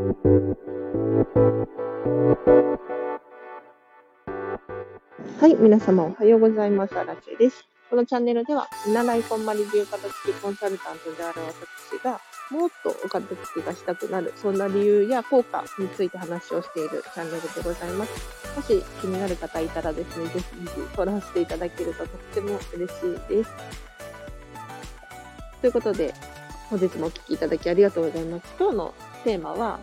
はい、皆様おはようございます。アラチェです。このチャンネルでは、見習いこんまり流片付きコンサルタントである私が、もっとお片付けがしたくなる、そんな理由や効果について話をしているチャンネルでございます。もし気になる方いたらですね、ぜひぜひフォローしていただけるととっても嬉しいです。ということで、本日もお聴きいただきありがとうございます。今日のテーマは、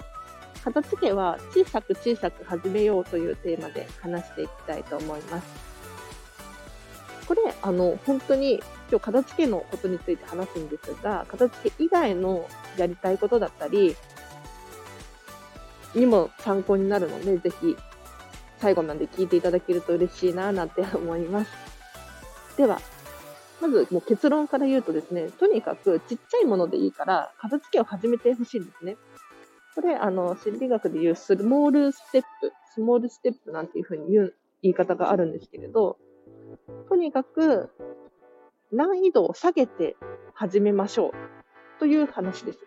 片付けは小さく小さく始めようというテーマで話していきたいと思います。これ、あの、本当に今日片付けのことについて話すんですが、片付け以外のやりたいことだったり、にも参考になるので、ぜひ最後まで聞いていただけると嬉しいななんて思います。では、まずもう結論から言うとですね、とにかくちっちゃいものでいいから片付けを始めてほしいんですね。これ、あの、心理学で言うスモールステップ、スモールステップなんていうふうに言う言い方があるんですけれど、とにかく難易度を下げて始めましょうという話です。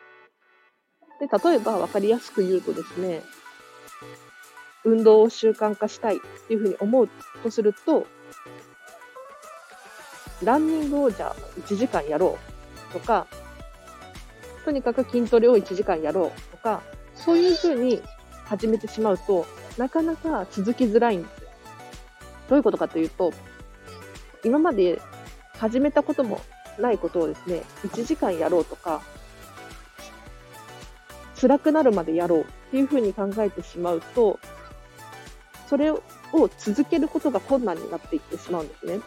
で、例えば分かりやすく言うとですね、運動を習慣化したいっていうふうに思うとすると、ランニングをじゃあ1時間やろうとか、とにかく筋トレを1時間やろうとか、そういうふうに始めてしまうと、なかなか続きづらいんですよ。どういうことかというと、今まで始めたこともないことをですね、1時間やろうとか、辛くなるまでやろうっていうふうに考えてしまうと、それを続けることが困難になっていってしまうんですね。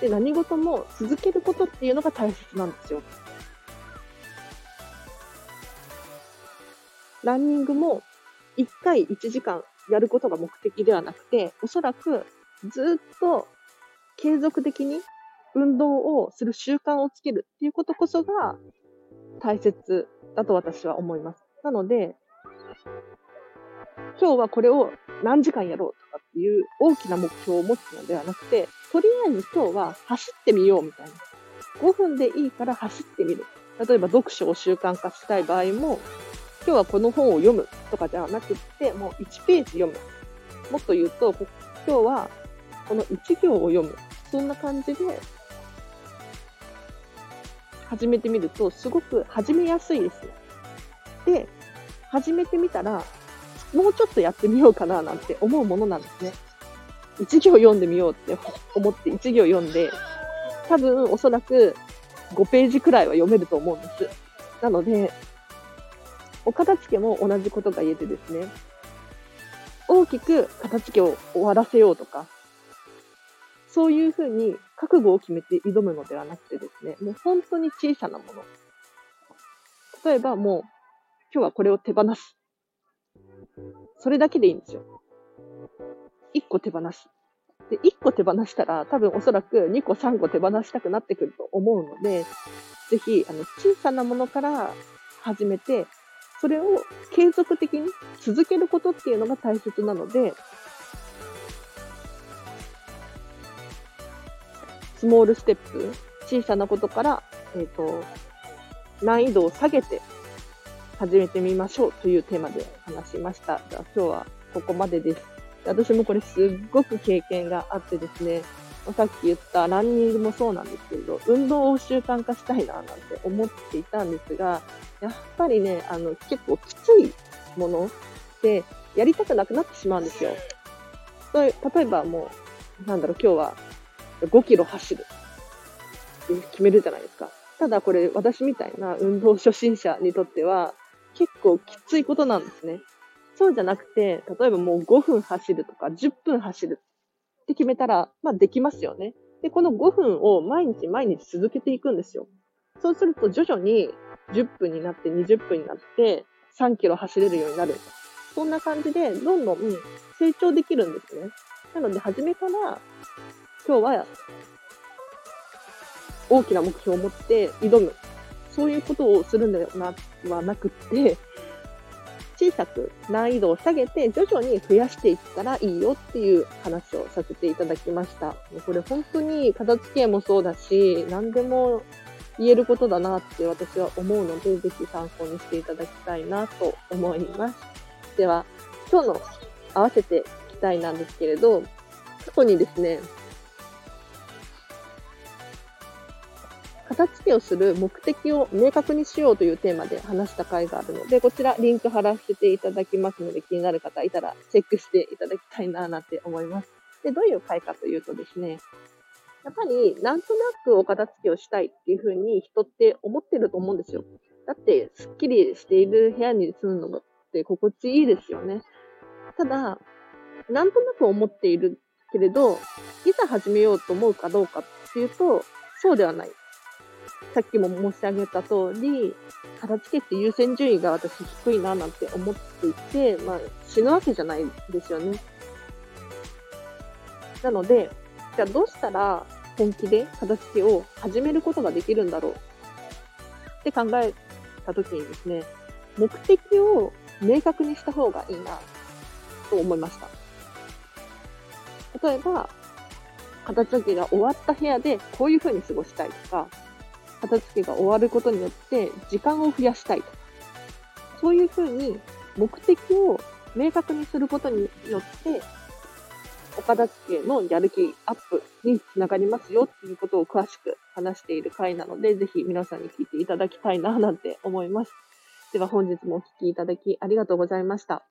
で、何事も続けることっていうのが大切なんですよ。ランニングも1回1時間やることが目的ではなくて、おそらくずっと継続的に運動をする習慣をつけるっていうことこそが大切だと私は思います。なので、今日はこれを何時間やろうとかっていう大きな目標を持つのではなくて、とりあえず今日は走ってみようみたいな。5分でいいから走ってみる。例えば読書を習慣化したい場合も、今日はこの本を読むとかじゃなくって、もう1ページ読む。もっと言うと、今日はこの1行を読む。そんな感じで始めてみると、すごく始めやすいです。で、始めてみたら、もうちょっとやってみようかななんて思うものなんですね。1行読んでみようって思って1行読んで、多分おそらく5ページくらいは読めると思うんです。なので、お片付けも同じことが言えてですね、大きく片付けを終わらせようとか、そういうふうに覚悟を決めて挑むのではなくてですね、もう本当に小さなもの。例えばもう、今日はこれを手放す。それだけでいいんですよ。1個手放す。で、1個手放したら、多分おそらく2個3個手放したくなってくると思うので、ぜひ、あの、小さなものから始めて、それを継続的に続けることっていうのが大切なので、スモールステップ、小さなことから、えっ、ー、と、難易度を下げて始めてみましょうというテーマで話しました。じゃあ今日はここまでです。私もこれすっごく経験があってですね、さっき言ったランニングもそうなんですけれど、運動を習慣化したいななんて思っていたんですが、やっぱりね、あの、結構きついものってやりたくなくなってしまうんですよ。例えばもう、なんだろう、今日は5キロ走るって決めるじゃないですか。ただこれ私みたいな運動初心者にとっては結構きついことなんですね。そうじゃなくて、例えばもう5分走るとか10分走るって決めたら、まあできますよね。で、この5分を毎日毎日続けていくんですよ。そうすると徐々に10分になって20分になって3キロ走れるようになる。そんな感じでどんどん成長できるんですね。なので初めから今日は大きな目標を持って挑む。そういうことをするのではなくって、小さく難易度を下げて徐々に増やしていったらいいよっていう話をさせていただきました。これ本当に片付けもそうだし、何でも言えることだなって私は思うので、ぜひ参考にしていただきたいなと思います。では、今日の合わせて聞きたいなんですけれど、過去にですね、片付けをする目的を明確にしようというテーマで話した回があるので、こちらリンク貼らせていただきますので、気になる方いたらチェックしていただきたいななんて思います。で、どういう回かというとですね、やっぱりなんとなくお片付けをしたいっていうふうに人って思ってると思うんですよ。だって、すっきりしている部屋に住むのって心地いいですよね。ただ、なんとなく思っているけれど、いざ始めようと思うかどうかっていうと、そうではない。さっきも申し上げた通り、片付けって優先順位が私低いななんて思っていて、まあ死ぬわけじゃないですよね。なので、じゃあどうしたら本気で片付けを始めることができるんだろうって考えたときにですね、目的を明確にした方がいいなと思いました。例えば、片付けが終わった部屋でこういう風に過ごしたいとか、片付けが終わることによって時間を増やしたいと、そういう風に目的を明確にすることによって、お片付けのやる気アップにつながりますよっていうことを詳しく話している回なので、ぜひ皆さんに聞いていただきたいななんて思います。では本日もお聞きいただきありがとうございました。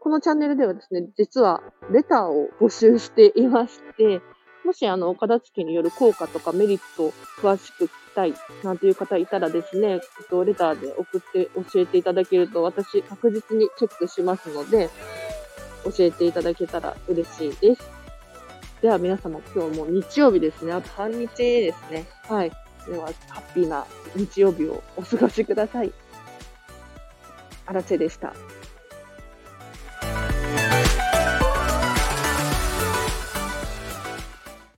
このチャンネルではですね、実はレターを募集していまして、もしあの、岡田付による効果とかメリットを詳しく聞きたいなんていう方いたらですね、えっと、レターで送って教えていただけると私確実にチェックしますので、教えていただけたら嬉しいです。では皆様今日も日曜日ですね。あと半日ですね。はい。では、ハッピーな日曜日をお過ごしください。あらせでした。